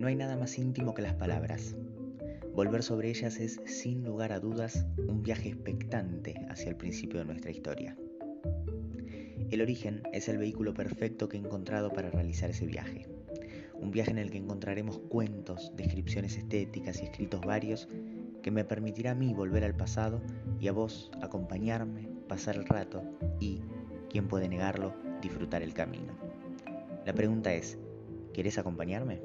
No hay nada más íntimo que las palabras. Volver sobre ellas es, sin lugar a dudas, un viaje expectante hacia el principio de nuestra historia. El origen es el vehículo perfecto que he encontrado para realizar ese viaje. Un viaje en el que encontraremos cuentos, descripciones estéticas y escritos varios que me permitirá a mí volver al pasado y a vos acompañarme, pasar el rato y, quién puede negarlo, disfrutar el camino. La pregunta es, ¿querés acompañarme?